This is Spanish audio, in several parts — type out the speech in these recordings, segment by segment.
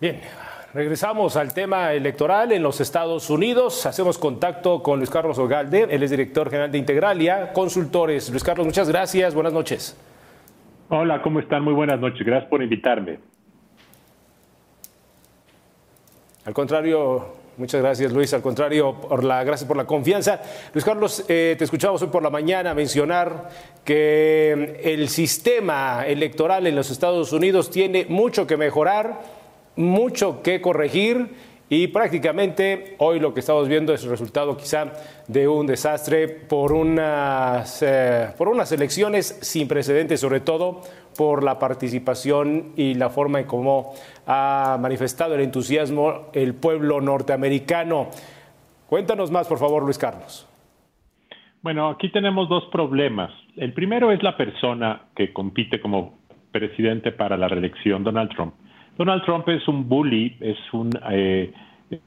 Bien, regresamos al tema electoral en los Estados Unidos. Hacemos contacto con Luis Carlos Ogalde, él es director general de Integralia Consultores. Luis Carlos, muchas gracias, buenas noches. Hola, ¿cómo están? Muy buenas noches, gracias por invitarme. Al contrario, Muchas gracias, Luis. Al contrario, por la, gracias por la confianza. Luis Carlos, eh, te escuchamos hoy por la mañana mencionar que el sistema electoral en los Estados Unidos tiene mucho que mejorar, mucho que corregir y prácticamente hoy lo que estamos viendo es el resultado quizá de un desastre por unas, eh, por unas elecciones sin precedentes, sobre todo por la participación y la forma en cómo ha manifestado el entusiasmo el pueblo norteamericano. Cuéntanos más, por favor, Luis Carlos. Bueno, aquí tenemos dos problemas. El primero es la persona que compite como presidente para la reelección, Donald Trump. Donald Trump es un bully, es un, eh,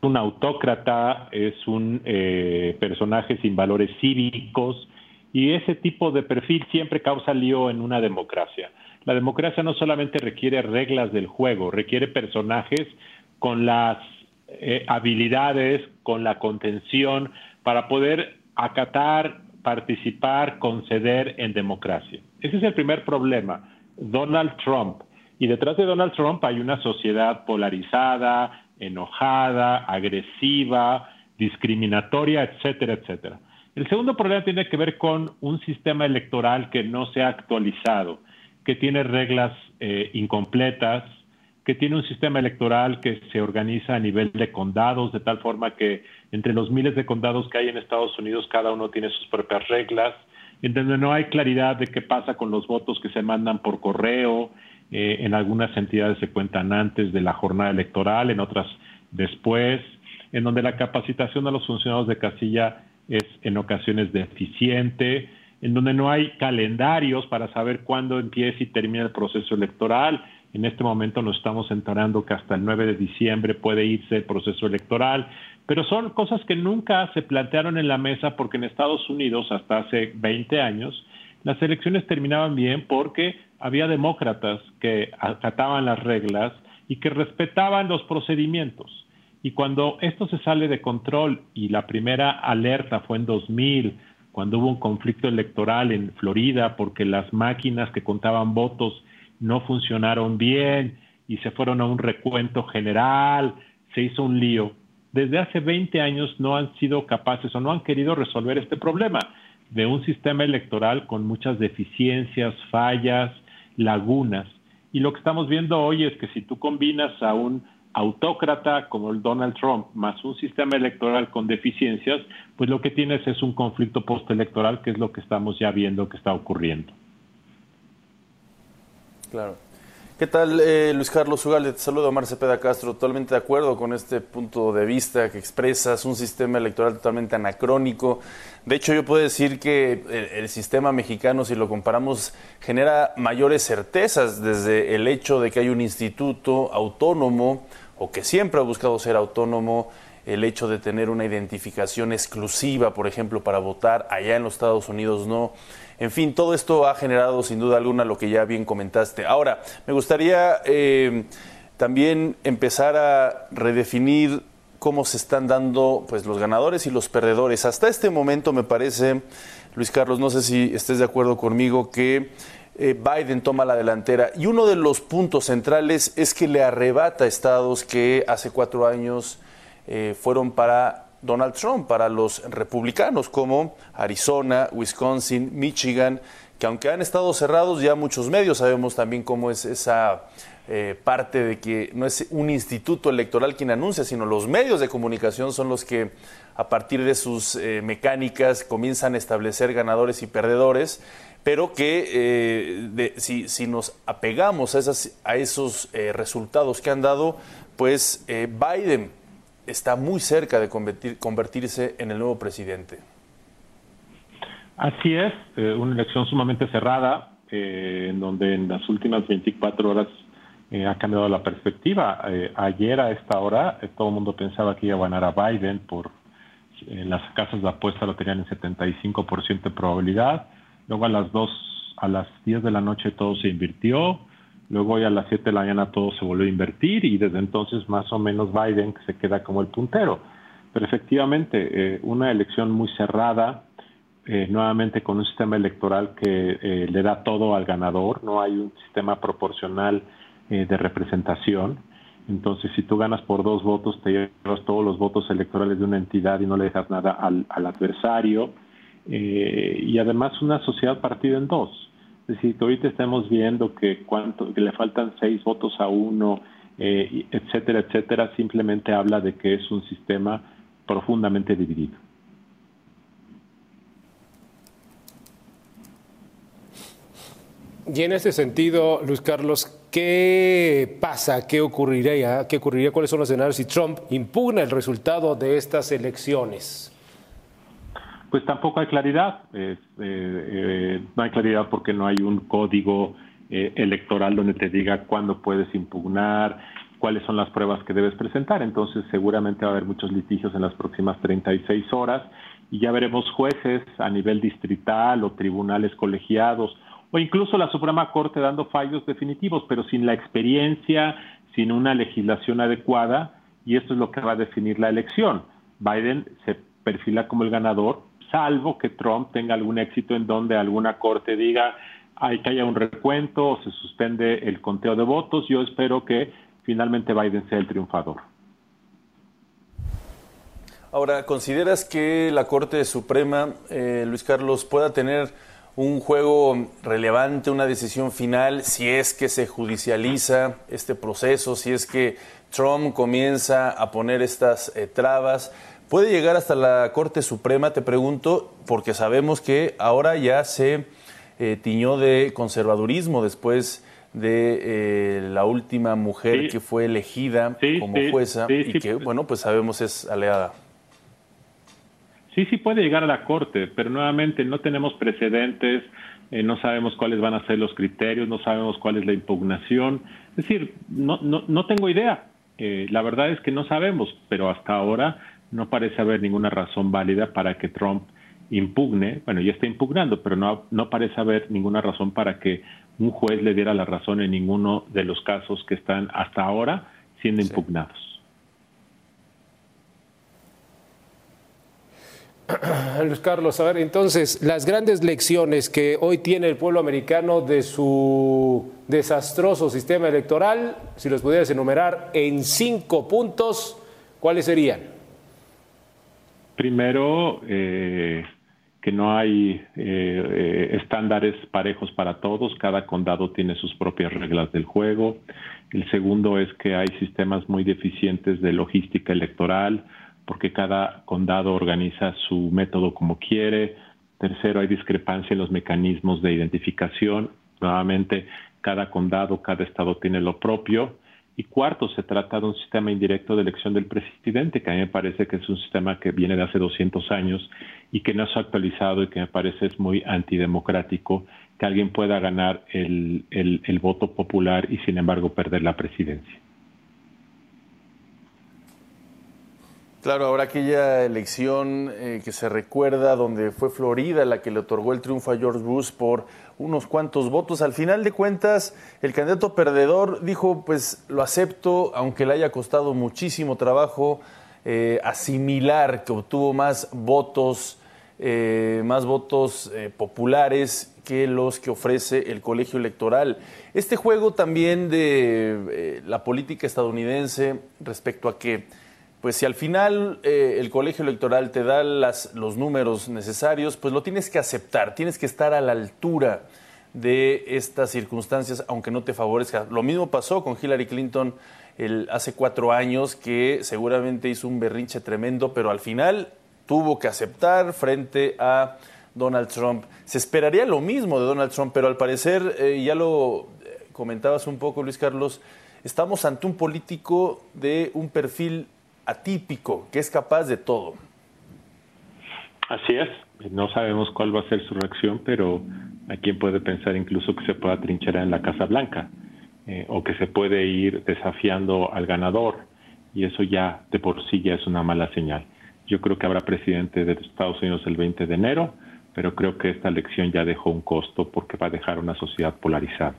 un autócrata, es un eh, personaje sin valores cívicos y ese tipo de perfil siempre causa lío en una democracia. La democracia no solamente requiere reglas del juego, requiere personajes con las eh, habilidades, con la contención para poder acatar, participar, conceder en democracia. Ese es el primer problema. Donald Trump y detrás de Donald Trump hay una sociedad polarizada, enojada, agresiva, discriminatoria, etcétera, etcétera. El segundo problema tiene que ver con un sistema electoral que no se ha actualizado, que tiene reglas eh, incompletas, que tiene un sistema electoral que se organiza a nivel de condados, de tal forma que entre los miles de condados que hay en Estados Unidos, cada uno tiene sus propias reglas, en donde no hay claridad de qué pasa con los votos que se mandan por correo, eh, en algunas entidades se cuentan antes de la jornada electoral, en otras después, en donde la capacitación de los funcionarios de casilla es en ocasiones deficiente, en donde no hay calendarios para saber cuándo empieza y termina el proceso electoral. En este momento nos estamos enterando que hasta el 9 de diciembre puede irse el proceso electoral, pero son cosas que nunca se plantearon en la mesa porque en Estados Unidos hasta hace 20 años las elecciones terminaban bien porque había demócratas que acataban las reglas y que respetaban los procedimientos. Y cuando esto se sale de control y la primera alerta fue en 2000, cuando hubo un conflicto electoral en Florida porque las máquinas que contaban votos no funcionaron bien y se fueron a un recuento general, se hizo un lío. Desde hace 20 años no han sido capaces o no han querido resolver este problema de un sistema electoral con muchas deficiencias, fallas, lagunas. Y lo que estamos viendo hoy es que si tú combinas a un autócrata como el Donald Trump más un sistema electoral con deficiencias, pues lo que tienes es un conflicto postelectoral, que es lo que estamos ya viendo que está ocurriendo. Claro. ¿Qué tal, eh, Luis Carlos Ugalde? Te saludo, Omar Cepeda Castro. Totalmente de acuerdo con este punto de vista que expresas, un sistema electoral totalmente anacrónico. De hecho, yo puedo decir que el, sistema mexicano, si lo comparamos, genera mayores certezas desde el hecho de que hay un instituto autónomo o que siempre ha buscado ser autónomo, el hecho de tener una identificación exclusiva, por ejemplo, para votar allá en los Estados Unidos no. En fin, todo esto ha generado sin duda alguna lo que ya bien comentaste. Ahora, me gustaría eh, también empezar a redefinir cómo se están dando pues, los ganadores y los perdedores. Hasta este momento me parece, Luis Carlos, no sé si estés de acuerdo conmigo, que eh, Biden toma la delantera y uno de los puntos centrales es que le arrebata estados que hace cuatro años eh, fueron para Donald Trump para los republicanos como Arizona, Wisconsin, Michigan, que aunque han estado cerrados ya muchos medios sabemos también cómo es esa eh, parte de que no es un instituto electoral quien anuncia, sino los medios de comunicación son los que a partir de sus eh, mecánicas comienzan a establecer ganadores y perdedores, pero que eh, si, nos apegamos a, esas, a esos resultados que han dado, pues Biden está muy cerca de convertirse en el nuevo presidente. Así es, eh, una elección sumamente cerrada, eh, en donde en las últimas 24 horas eh, ha cambiado la perspectiva. ayer a esta hora todo el mundo pensaba que iba a ganar a Biden por las casas de apuesta lo tenían en 75% de probabilidad. Luego a las 2, a las 10 de la noche todo se invirtió luego hoy a las 7 de la mañana todo se volvió a invertir y desde entonces más o menos Biden se queda como el puntero. Pero efectivamente, eh, una elección muy cerrada, eh, nuevamente con un sistema electoral que eh, le da todo al ganador, no hay un sistema proporcional de representación. Entonces, si tú ganas por dos votos, te llevas todos los votos electorales de una entidad y no le dejas nada al, adversario. y además una sociedad partida en dos. Es decir, que ahorita estamos viendo que, cuánto, que le faltan seis votos a uno, etcétera, etcétera, simplemente habla de que es un sistema profundamente dividido. Y en ese sentido, Luis Carlos, ¿qué pasa? ¿Qué ocurriría? ¿Qué ocurriría? ¿Cuáles son los escenarios si Trump impugna el resultado de estas elecciones? Pues tampoco hay claridad. Eh, eh, no hay claridad porque no hay un código eh, electoral donde te diga cuándo puedes impugnar, cuáles son las pruebas que debes presentar. Entonces, seguramente va a haber muchos litigios en las próximas 36 horas y ya veremos jueces a nivel distrital o tribunales colegiados o incluso la Suprema Corte dando fallos definitivos, pero sin la experiencia, sin una legislación adecuada, y esto es lo que va a definir la elección. Biden se perfila como el ganador, salvo que Trump tenga algún éxito en donde alguna corte diga hay que haya un recuento o se suspende el conteo de votos. Yo espero que finalmente Biden sea el triunfador. Ahora, ¿consideras que la Corte Suprema, eh, Luis Carlos, pueda tener un juego relevante, una decisión final, si es que se judicializa este proceso, si es que Trump comienza a poner estas eh, trabas? ¿Puede llegar hasta la Corte Suprema, te pregunto, porque sabemos que ahora ya se eh, tiñó de conservadurismo después de eh, la última mujer que fue elegida como jueza y que, bueno, pues sabemos es aliada. Sí, sí puede llegar a la Corte, pero nuevamente no tenemos precedentes, eh, no sabemos cuáles van a ser los criterios, no sabemos cuál es la impugnación. Es decir, no, no, no tengo idea. Eh, la verdad es que no sabemos, pero hasta ahora no parece haber ninguna razón válida para que Trump impugne, bueno, ya está impugnando, pero no, no parece haber ninguna razón para que un juez le diera la razón en ninguno de los casos que están hasta ahora siendo impugnados. Luis Carlos, a ver, entonces, las grandes lecciones que hoy tiene el pueblo americano de su desastroso sistema electoral, si los pudieras enumerar en cinco puntos, ¿cuáles serían? Primero, eh, que no hay eh, eh, estándares parejos para todos, cada condado tiene sus propias reglas del juego. El segundo es que hay sistemas muy deficientes de logística electoral, porque cada condado organiza su método como quiere. Tercero, hay discrepancia en los mecanismos de identificación. Nuevamente, cada condado, cada estado tiene lo propio. Y cuarto, se trata de un sistema indirecto de elección del presidente, que a mí me parece que es un sistema que viene de hace 200 años y que no se ha actualizado y que me parece es muy antidemocrático que alguien pueda ganar el, el voto popular y sin embargo perder la presidencia. Claro, ahora aquella elección eh, que se recuerda donde fue Florida la que le otorgó el triunfo a George Bush por unos cuantos votos, al final de cuentas el candidato perdedor dijo pues lo acepto aunque le haya costado muchísimo trabajo eh, asimilar que obtuvo más votos, eh, más votos populares que los que ofrece el colegio electoral. Este juego también de la política estadounidense respecto a que pues si al final eh, el colegio electoral te da las, los números necesarios, pues lo tienes que aceptar, tienes que estar a la altura de estas circunstancias, aunque no te favorezca. Lo mismo pasó con Hillary Clinton hace cuatro años, que seguramente hizo un berrinche tremendo, pero al final tuvo que aceptar frente a Donald Trump. Se esperaría lo mismo de Donald Trump, pero al parecer, eh, ya lo eh, comentabas un poco, Luis Carlos, estamos ante un político de un perfil atípico, que es capaz de todo. Así es, no sabemos cuál va a ser su reacción, pero a quien puede pensar incluso que se pueda trincherar en la Casa Blanca eh, o que se puede ir desafiando al ganador y eso ya de por sí ya es una mala señal. Yo creo que habrá presidente de Estados Unidos el 20 de enero, pero creo que esta elección ya dejó un costo porque va a dejar una sociedad polarizada.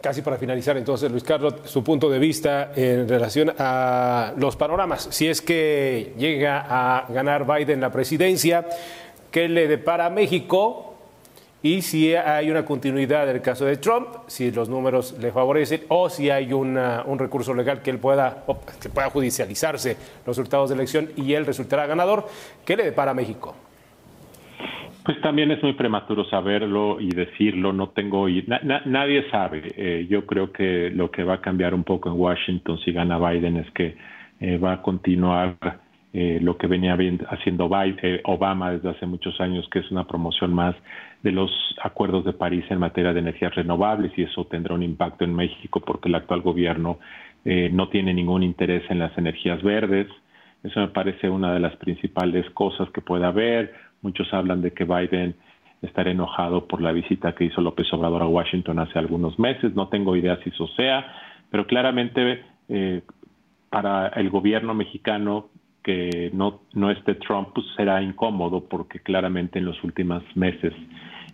Casi para finalizar, entonces, Luis Carlos, su punto de vista en relación a los panoramas. Si es que llega a ganar Biden la presidencia, ¿qué le depara a México? Y si hay una continuidad del caso de Trump, si los números le favorecen, o si hay un recurso legal que él pueda, que pueda judicializarse los resultados de elección y él resultará ganador, ¿qué le depara a México? Pues también es muy prematuro saberlo y decirlo, no tengo, nadie sabe. Eh, yo creo que lo que va a cambiar un poco en Washington si gana Biden es que eh, va a continuar eh, lo que venía haciendo Biden, Obama desde hace muchos años, que es una promoción más de los acuerdos de París en materia de energías renovables y eso tendrá un impacto en México porque el actual gobierno no tiene ningún interés en las energías verdes. Eso me parece una de las principales cosas que puede haber Muchos hablan de que Biden estará enojado por la visita que hizo López Obrador a Washington hace algunos meses. No tengo idea si eso sea, pero claramente eh, para el gobierno mexicano que no, no esté Trump pues será incómodo porque claramente en los últimos meses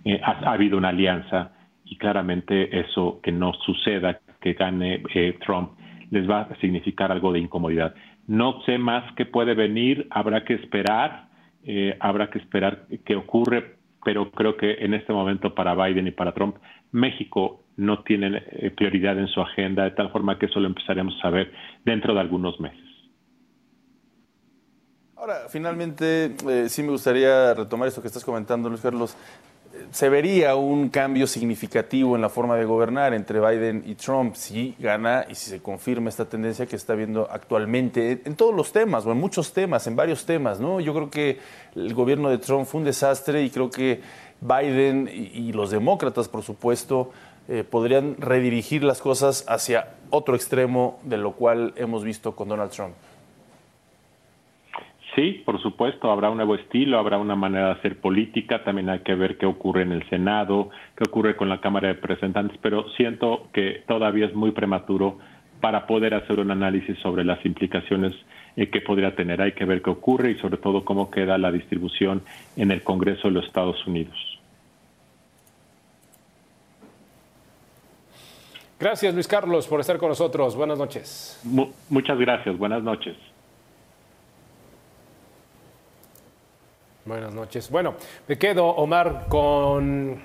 eh, ha, habido una alianza y claramente eso que no suceda, que gane eh, Trump, les va a significar algo de incomodidad. No sé más qué puede venir, habrá que esperar eh, habrá que esperar qué ocurre, pero creo que en este momento para Biden y para Trump, México no tiene eh, prioridad en su agenda, de tal forma que eso lo empezaremos a ver dentro de algunos meses. Ahora, finalmente, eh, sí me gustaría retomar esto que estás comentando, Luis Carlos se vería un cambio significativo en la forma de gobernar entre Biden y Trump si gana y si se confirma esta tendencia que está viendo actualmente en todos los temas o en muchos temas, en varios temas, ¿no? Yo creo que el gobierno de Trump fue un desastre y creo que Biden y, los demócratas, por supuesto, eh, podrían redirigir las cosas hacia otro extremo de lo cual hemos visto con Donald Trump. Sí, por supuesto, habrá un nuevo estilo, habrá una manera de hacer política, también hay que ver qué ocurre en el Senado, qué ocurre con la Cámara de Representantes, pero siento que todavía es muy prematuro para poder hacer un análisis sobre las implicaciones eh, que podría tener. Hay que ver qué ocurre y sobre todo cómo queda la distribución en el Congreso de los Estados Unidos. Gracias, Luis Carlos, por estar con nosotros. Buenas noches. muchas gracias. Buenas noches. Buenas noches. Bueno, me quedo, Omar, con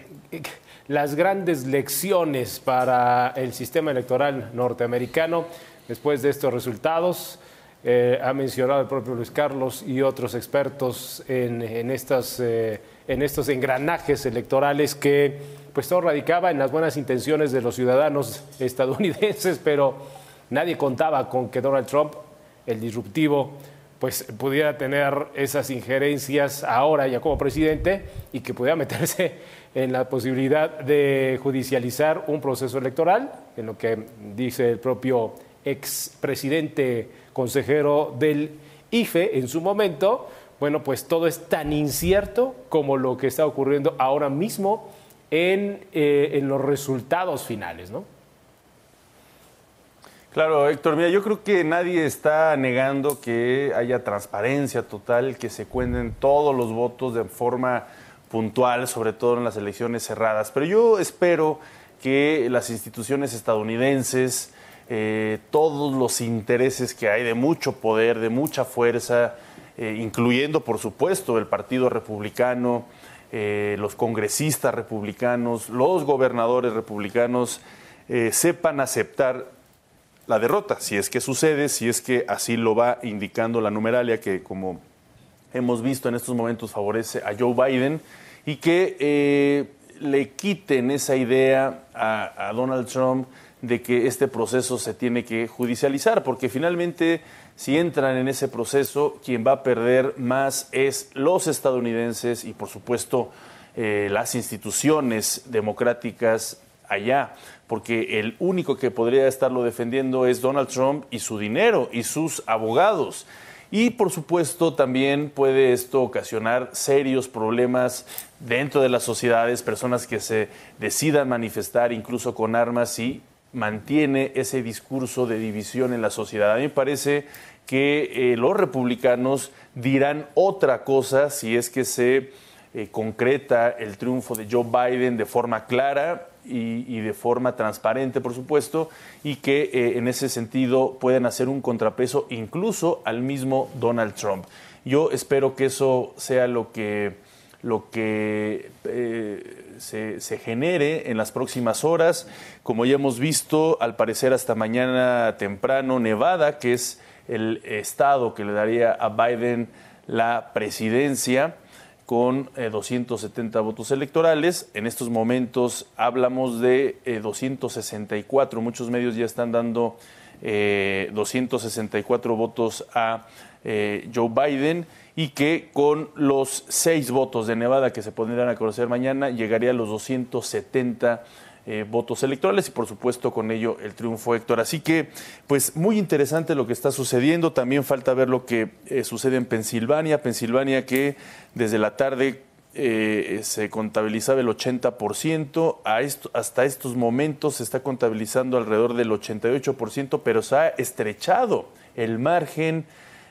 las grandes lecciones para el sistema electoral norteamericano después de estos resultados. Eh, ha mencionado el propio Luis Carlos y otros expertos en, estas, eh, en estos engranajes electorales que pues todo radicaba en las buenas intenciones de los ciudadanos estadounidenses, pero nadie contaba con que Donald Trump, el disruptivo, pues pudiera tener esas injerencias ahora ya como presidente y que pudiera meterse en la posibilidad de judicializar un proceso electoral, en lo que dice el propio expresidente consejero del IFE en su momento, bueno, pues todo es tan incierto como lo que está ocurriendo ahora mismo en, eh, en los resultados finales, ¿no? Claro, Héctor, mira, yo creo que nadie está negando que haya transparencia total, que se cuenten todos los votos de forma puntual, sobre todo en las elecciones cerradas. Pero yo espero que las instituciones estadounidenses, eh, todos los intereses que hay de mucho poder, de mucha fuerza, eh, incluyendo por supuesto el Partido Republicano, eh, los congresistas republicanos, los gobernadores republicanos, sepan aceptar la derrota, si es que sucede, si es que así lo va indicando la numeralia que como hemos visto en estos momentos favorece a Joe Biden y que eh, le quiten esa idea a, Donald Trump de que este proceso se tiene que judicializar, porque finalmente si entran en ese proceso, quien va a perder más es los estadounidenses y por supuesto eh, las instituciones democráticas allá porque el único que podría estarlo defendiendo es Donald Trump y su dinero y sus abogados. Y por supuesto también puede esto ocasionar serios problemas dentro de las sociedades, personas que se decidan manifestar incluso con armas y mantiene ese discurso de división en la sociedad. A mí me parece que eh, los republicanos dirán otra cosa si es que se eh, concreta el triunfo de Joe Biden de forma clara y, de forma transparente, por supuesto, y que eh, en ese sentido pueden hacer un contrapeso incluso al mismo Donald Trump. Yo espero que eso sea lo que, lo que eh, se, se, genere en las próximas horas. Como ya hemos visto, al parecer hasta mañana temprano, Nevada, que es el estado que le daría a Biden la presidencia, con 270 eh, votos electorales. En estos momentos hablamos de 264. Eh, Muchos medios ya están dando 264 eh, votos a Joe Biden y que con los seis votos de Nevada que se pondrán a conocer mañana llegaría a los 270 eh, votos electorales y por supuesto con ello el triunfo Héctor. Así que pues muy interesante lo que está sucediendo. También falta ver lo que eh, sucede en Pensilvania. Pensilvania que desde la tarde eh, se contabilizaba el 80%, a esto, hasta estos momentos se está contabilizando alrededor del 88%, pero se ha estrechado el margen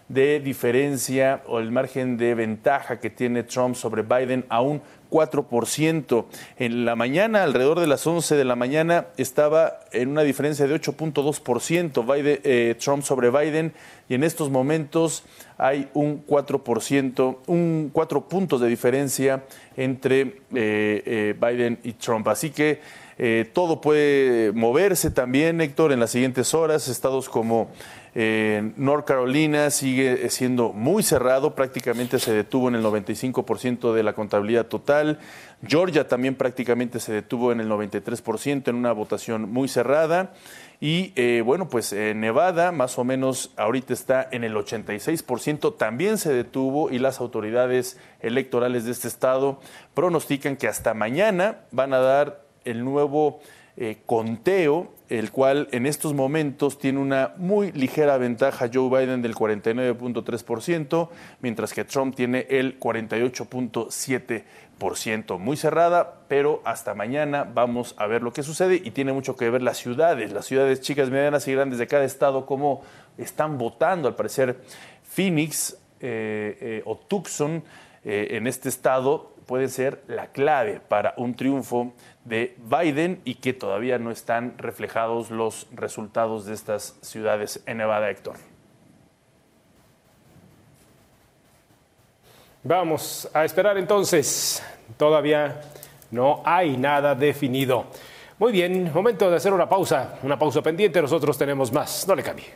de diferencia o el margen de ventaja que tiene Trump sobre Biden a un 4%. En la mañana, alrededor de las 11 de la mañana, estaba en una diferencia de 8.2% Biden, eh, Trump sobre Biden y en estos momentos hay un 4%, un 4 puntos de diferencia entre eh, eh, Biden y Trump. Así que todo puede moverse también, Héctor, en las siguientes horas. Estados como North Carolina sigue siendo muy cerrado, prácticamente se detuvo en el 95% de la contabilidad total. Georgia también prácticamente se detuvo en el 93% en una votación muy cerrada. Y eh, bueno, pues Nevada más o menos ahorita está en el 86%, también se detuvo y las autoridades electorales de este estado pronostican que hasta mañana van a dar el nuevo eh, conteo, el cual en estos momentos tiene una muy ligera ventaja Joe Biden del 49.3%, mientras que Trump tiene el 48.7%. Muy cerrada, pero hasta mañana vamos a ver lo que sucede y tiene mucho que ver las ciudades, las ciudades chicas, medianas y grandes de cada estado, cómo están votando. Al parecer, Phoenix eh, eh, o Tucson en este estado puede ser la clave para un triunfo de Biden y que todavía no están reflejados los resultados de estas ciudades en Nevada, Héctor. Vamos a esperar entonces. Todavía no hay nada definido. Muy bien, momento de hacer una pausa, una pausa pendiente. Nosotros tenemos más. No le cambie.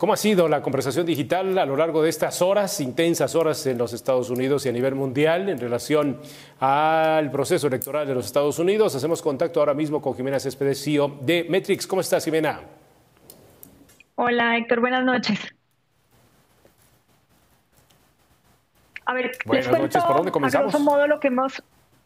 ¿Cómo ha sido la conversación digital a lo largo de estas horas, intensas horas en los Estados Unidos y a nivel mundial en relación al proceso electoral de los Estados Unidos? Hacemos contacto ahora mismo con Jimena Céspedes, CEO de Metrix. ¿Cómo estás, Jimena? Hola, Héctor. Buenas noches. A ver, les cuento ¿Por dónde comenzamos? a modo lo que hemos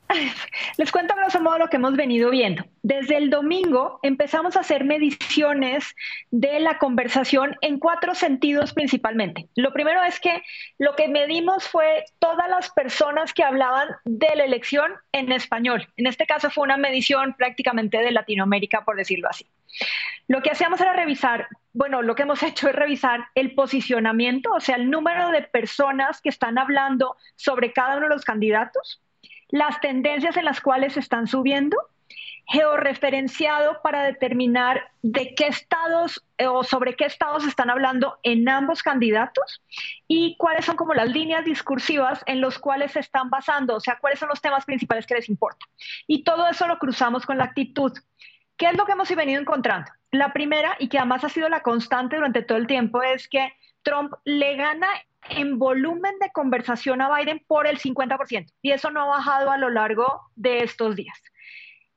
Les cuento a grosso modo lo que hemos venido viendo. Desde el domingo empezamos a hacer mediciones de la conversación en cuatro sentidos principalmente. Lo primero es que lo que medimos fue todas las personas que hablaban de la elección en español. En este caso fue una medición prácticamente de Latinoamérica, por decirlo así. Lo que hacíamos era revisar, bueno, lo que hemos hecho es revisar el posicionamiento, o sea, el número de personas que están hablando sobre cada uno de los candidatos las tendencias en las cuales están subiendo, georreferenciado para determinar de qué estados eh, o sobre qué estados están hablando en ambos candidatos y cuáles son como las líneas discursivas en los cuales se están basando, o sea, cuáles son los temas principales que les importa. Y todo eso lo cruzamos con la actitud. ¿Qué es lo que hemos venido encontrando? La primera, y que además ha sido la constante durante todo el tiempo, es que Trump le gana en volumen de conversación a Biden por el 50%. Y eso no ha bajado a lo largo de estos días.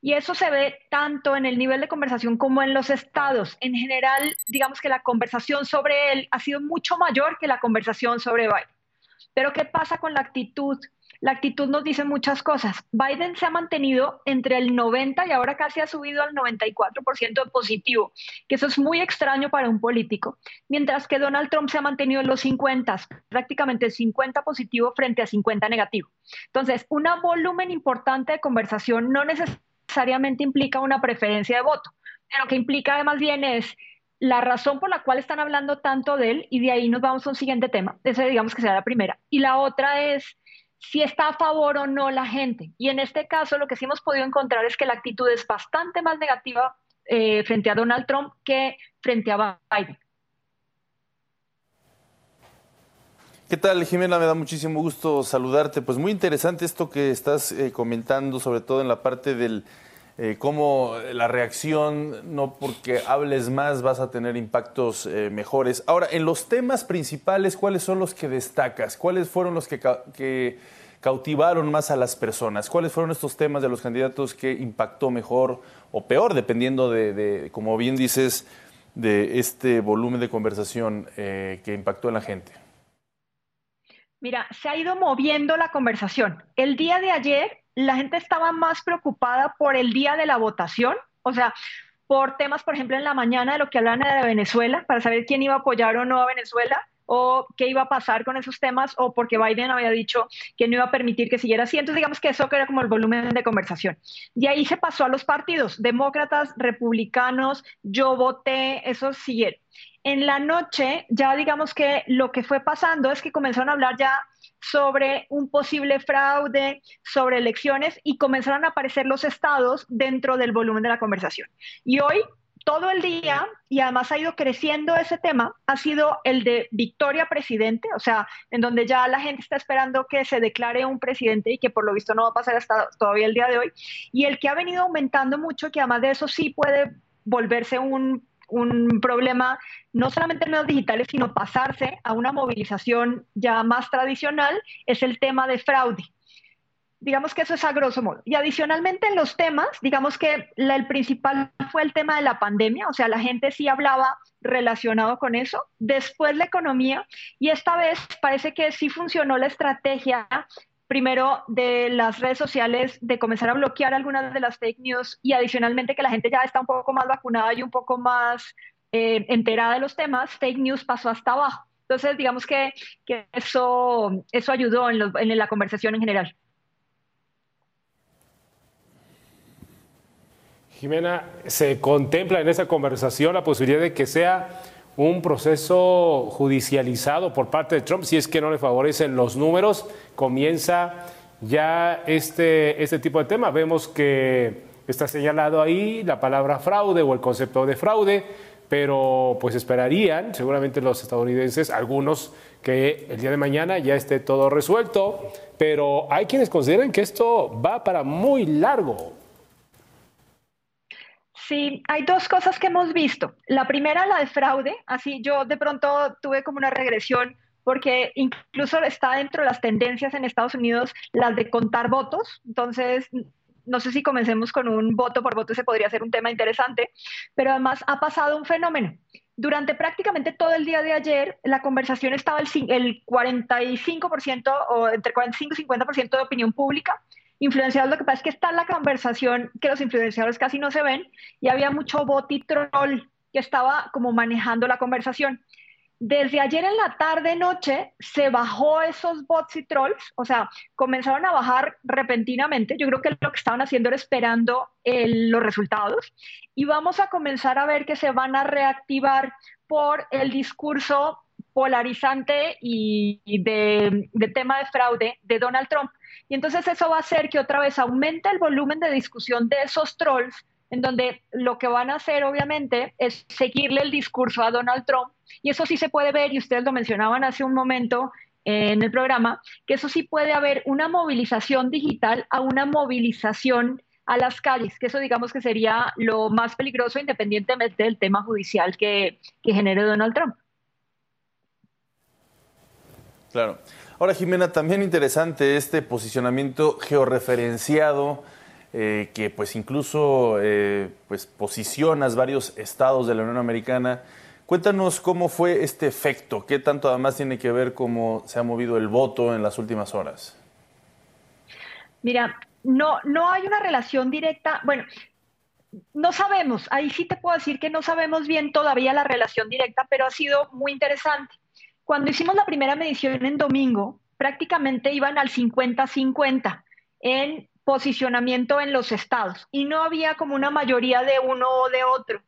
Y eso se ve tanto en el nivel de conversación como en los estados. En general, digamos que la conversación sobre él ha sido mucho mayor que la conversación sobre Biden. Pero ¿qué pasa con la actitud la actitud nos dice muchas cosas. Biden se ha mantenido entre el 90 y ahora casi ha subido al 94% de positivo, que eso es muy extraño para un político, mientras que Donald Trump se ha mantenido en los 50, prácticamente 50 positivo frente a 50 negativo. Entonces, un volumen importante de conversación no necesariamente implica una preferencia de voto. Lo que implica además bien es la razón por la cual están hablando tanto de él y de ahí nos vamos a un siguiente tema. Esa digamos que será la primera. Y la otra es si está a favor o no la gente. Y en este caso lo que sí hemos podido encontrar es que la actitud es bastante más negativa eh, frente a Donald Trump que frente a Biden. ¿Qué tal, Jimena? Me da muchísimo gusto saludarte. Pues muy interesante esto que estás eh, comentando, sobre todo en la parte del eh, cómo la reacción, no porque hables más vas a tener impactos eh, mejores. Ahora, en los temas principales, ¿cuáles son los que destacas? ¿Cuáles fueron los que, cautivaron más a las personas? ¿Cuáles fueron estos temas de los candidatos que impactó mejor o peor, dependiendo de, como bien dices, de este volumen de conversación eh, que impactó en la gente? Mira, se ha ido moviendo la conversación. El día de ayer la gente estaba más preocupada por el día de la votación, o sea, por temas, por ejemplo, en la mañana de lo que hablan de Venezuela, para saber quién iba a apoyar o no a Venezuela, o qué iba a pasar con esos temas, o porque Biden había dicho que no iba a permitir que siguiera así. Entonces, digamos que eso era como el volumen de conversación. Y ahí se pasó a los partidos, demócratas, republicanos, yo voté, esos siguieron. En la noche, ya digamos que lo que fue pasando es que comenzaron a hablar ya sobre un posible fraude, sobre elecciones y comenzaron a aparecer los estados dentro del volumen de la conversación. Y hoy, todo el día, y además ha ido creciendo ese tema, ha sido el de victoria presidente, o sea, en donde ya la gente está esperando que se declare un presidente y que por lo visto no va a pasar hasta todavía el día de hoy, y el que ha venido aumentando mucho, que además de eso sí puede volverse un un problema no solamente en medios digitales, sino pasarse a una movilización ya más tradicional, es el tema de fraude. Digamos que eso es a grosso modo. Y adicionalmente en los temas, digamos que el principal fue el tema de la pandemia, o sea, la gente sí hablaba relacionado con eso. Después la economía, y esta vez parece que sí funcionó la estrategia primero de las redes sociales, de comenzar a bloquear algunas de las fake news y adicionalmente que la gente ya está un poco más vacunada y un poco más eh, enterada de los temas, fake news pasó hasta abajo. Entonces, digamos que, eso, ayudó en, en la conversación en general. Jimena, ¿se contempla en esa conversación la posibilidad de que sea un proceso judicializado por parte de Trump, si es que no le favorecen los números, comienza ya este, este tipo de tema. Vemos que está señalado ahí la palabra fraude o el concepto de fraude, pero pues esperarían seguramente los estadounidenses, algunos, que el día de mañana ya esté todo resuelto, pero hay quienes consideran que esto va para muy largo. Sí, hay dos cosas que hemos visto. La primera, la de fraude. Así yo de pronto tuve como una regresión porque incluso está dentro de las tendencias en Estados Unidos las de contar votos. Entonces, no sé si comencemos con un voto por voto, ese podría ser un tema interesante, pero además ha pasado un fenómeno. Durante prácticamente todo el día de ayer, la conversación estaba el, el 45% o entre 45 y 50% de opinión pública influenciados, lo que pasa es que está la conversación que los influenciadores casi no se ven y había mucho bot y troll que estaba como manejando la conversación. Desde ayer en la tarde noche se bajó esos bots y trolls, o sea, comenzaron a bajar repentinamente. Yo creo que lo que estaban haciendo era esperando los resultados y vamos a comenzar a ver que se van a reactivar por el discurso polarizante y, de tema de fraude de Donald Trump. Y entonces eso va a hacer que otra vez aumente el volumen de discusión de esos trolls, en donde lo que van a hacer obviamente es seguirle el discurso a Donald Trump. Y eso sí se puede ver, y ustedes lo mencionaban hace un momento en el programa, que eso sí puede haber una movilización digital a una movilización a las calles, que eso digamos que sería lo más peligroso independientemente del tema judicial que, que genere Donald Trump. Claro. Ahora, Jimena, también interesante este posicionamiento georreferenciado eh, que pues incluso eh, pues posicionas varios estados de la Unión Americana. Cuéntanos cómo fue este efecto, qué tanto además tiene que ver cómo se ha movido el voto en las últimas horas. Mira, no, no hay una relación directa. Bueno, no sabemos, ahí sí te puedo decir que no sabemos bien todavía la relación directa, pero ha sido muy interesante. Cuando hicimos la primera medición en domingo, prácticamente iban al 50-50 en posicionamiento en los estados y no había como una mayoría de uno o de otro.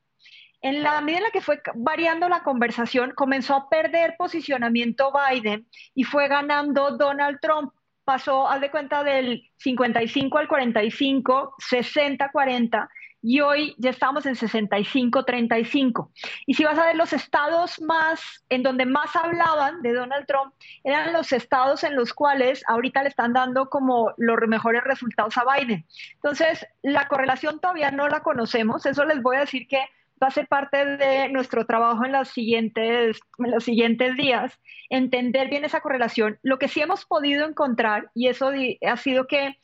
En la medida en la que fue variando la conversación, comenzó a perder posicionamiento Biden y fue ganando Donald Trump. Pasó, haz de cuenta, del 55 al 45, 60-40, y hoy ya estamos en 65-35. Y si vas a ver los estados más, en donde más hablaban de Donald Trump, eran los estados en los cuales ahorita le están dando como los mejores resultados a Biden. Entonces, la correlación todavía no la conocemos, eso les voy a decir que va a ser parte de nuestro trabajo en los siguientes, en los siguientes días, entender bien esa correlación. Lo que sí hemos podido encontrar, y eso ha sido que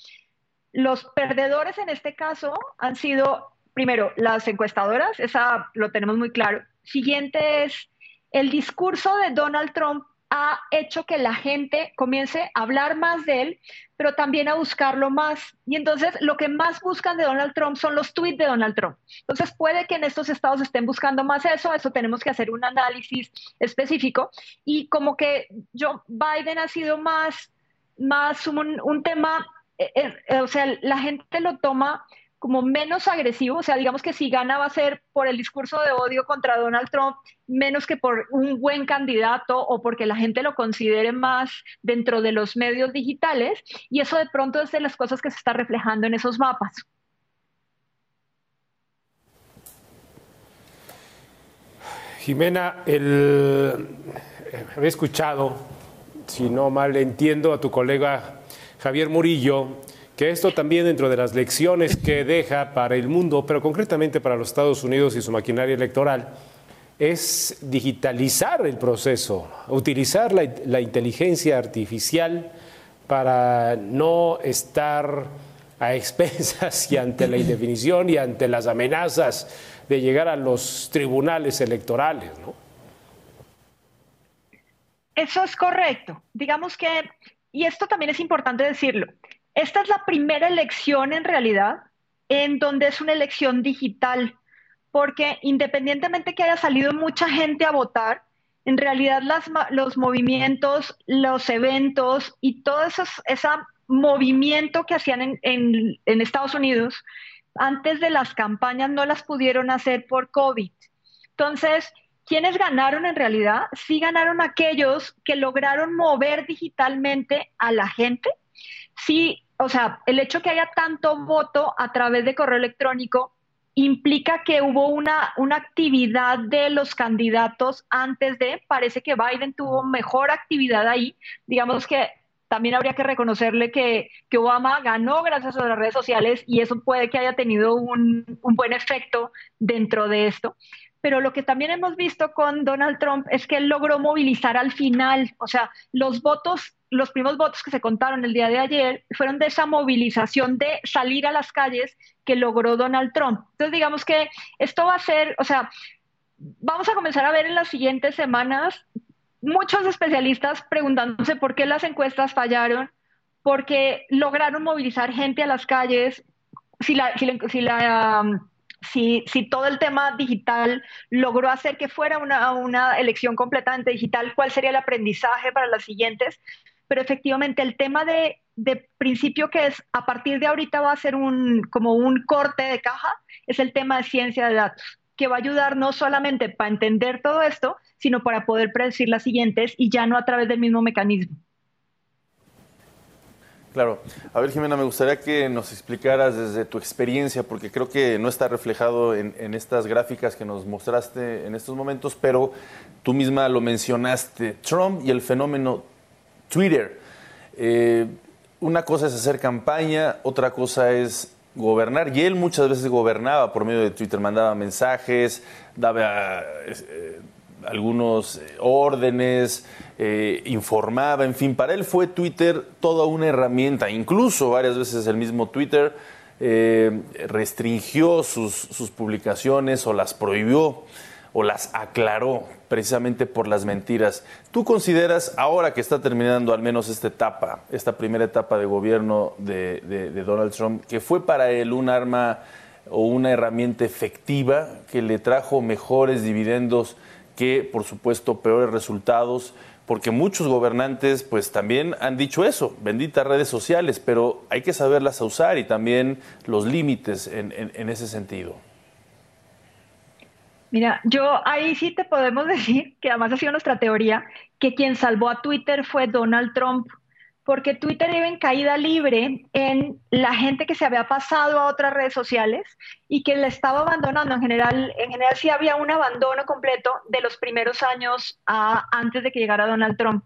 los perdedores en este caso han sido, primero, las encuestadoras, esa lo tenemos muy claro. Siguiente es el discurso de Donald Trump ha hecho que la gente comience a hablar más de él, pero también a buscarlo más. Y entonces lo que más buscan de Donald Trump son los tweets de Donald Trump. Entonces puede que en estos estados estén buscando más eso, eso tenemos que hacer un análisis específico. Y como que yo, Biden ha sido más, más un, un tema eh, eh, o sea, la gente lo toma como menos agresivo, o sea, digamos que si gana va a ser por el discurso de odio contra Donald Trump, menos que por un buen candidato o porque la gente lo considere más dentro de los medios digitales, y eso de pronto es de las cosas que se está reflejando en esos mapas. Jimena, el... había escuchado, si no mal entiendo, a tu colega Javier Murillo, que esto también dentro de las lecciones que deja para el mundo, pero concretamente para los Estados Unidos y su maquinaria electoral, es digitalizar el proceso, utilizar la, inteligencia artificial para no estar a expensas y ante la indefinición y ante las amenazas de llegar a los tribunales electorales, ¿no? Eso es correcto. Digamos que y esto también es importante decirlo, esta es la primera elección en realidad en donde es una elección digital, porque independientemente que haya salido mucha gente a votar, en realidad los movimientos, los eventos y todo ese movimiento que hacían en, en Estados Unidos antes de las campañas no las pudieron hacer por COVID. Entonces, ¿Quiénes ganaron en realidad? Sí ganaron aquellos que lograron mover digitalmente a la gente. Sí, o sea, el hecho que haya tanto voto a través de correo electrónico implica que hubo una, una actividad de los candidatos antes de, parece que Biden tuvo mejor actividad ahí. Digamos que también habría que reconocerle que, que, Obama ganó gracias a las redes sociales y eso puede que haya tenido un, un buen efecto dentro de esto pero lo que también hemos visto con Donald Trump es que él logró movilizar al final, o sea, los votos, los primeros votos que se contaron el día de ayer fueron de esa movilización de salir a las calles que logró Donald Trump. Entonces, digamos que esto va a ser, o sea, vamos a comenzar a ver en las siguientes semanas muchos especialistas preguntándose por qué las encuestas fallaron, porque lograron movilizar gente a las calles, si la, si la um, si, todo el tema digital logró hacer que fuera una, elección completamente digital, cuál sería el aprendizaje para las siguientes. Pero efectivamente el tema de, principio que es a partir de ahorita va a ser un, como un corte de caja, es el tema de ciencia de datos, que va a ayudar no solamente para entender todo esto, sino para poder predecir las siguientes y ya no a través del mismo mecanismo. Claro. A ver, Jimena, me gustaría que nos explicaras desde tu experiencia, porque creo que no está reflejado en, estas gráficas que nos mostraste en estos momentos, pero tú misma lo mencionaste, Trump y el fenómeno Twitter. Eh, una cosa es hacer campaña, otra cosa es gobernar, y él muchas veces gobernaba por medio de Twitter, mandaba mensajes, daba... Eh, algunos eh, órdenes, eh, informaba, en fin, para él fue Twitter toda una herramienta, incluso varias veces el mismo Twitter eh, restringió sus, publicaciones o las prohibió. o las aclaró precisamente por las mentiras. ¿Tú consideras, ahora que está terminando al menos esta etapa, esta primera etapa de gobierno de, de Donald Trump, que fue para él un arma o una herramienta efectiva que le trajo mejores dividendos que, por supuesto, peores resultados? Porque muchos gobernantes pues también han dicho eso, benditas redes sociales, pero hay que saberlas usar y también los límites en, en, ese sentido. Mira, yo ahí sí te podemos decir, que además ha sido nuestra teoría, que quien salvó a Twitter fue Donald Trump porque Twitter iba en caída libre en la gente que se había pasado a otras redes sociales y que le estaba abandonando. En general, en general sí había un abandono completo de los primeros años antes de que llegara Donald Trump.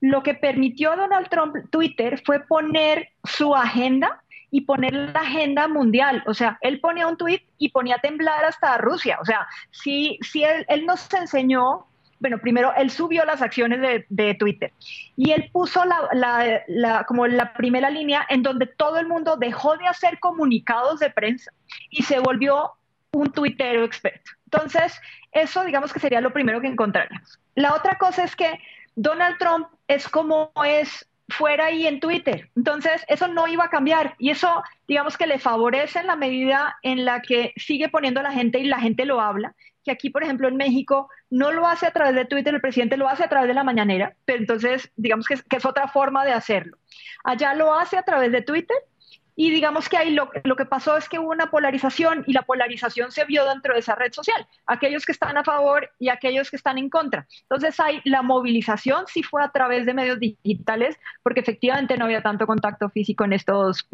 Lo que permitió a Donald Trump Twitter fue poner su agenda y poner la agenda mundial. O sea, él ponía un tweet y ponía a temblar hasta Rusia. O sea, sí, sí él, él nos enseñó bueno, primero él subió las acciones de, Twitter y él puso la, como la primera línea en donde todo el mundo dejó de hacer comunicados de prensa y se volvió un tuitero experto. Entonces, eso digamos que sería lo primero que encontraríamos. La otra cosa es que Donald Trump es como es fuera ahí en Twitter. Entonces, eso no iba a cambiar y eso, digamos que le favorece en la medida en la que sigue poniendo la gente y la gente lo habla que aquí, por ejemplo, en México no lo hace a través de Twitter, el presidente lo hace a través de la mañanera, pero entonces digamos que es, otra forma de hacerlo. Allá lo hace a través de Twitter y digamos que ahí lo, lo, que pasó es que hubo una polarización y la polarización se vio dentro de esa red social, aquellos que están a favor y aquellos que están en contra. Entonces hay la movilización sí fue a través de medios digitales porque efectivamente no había tanto contacto físico en estos,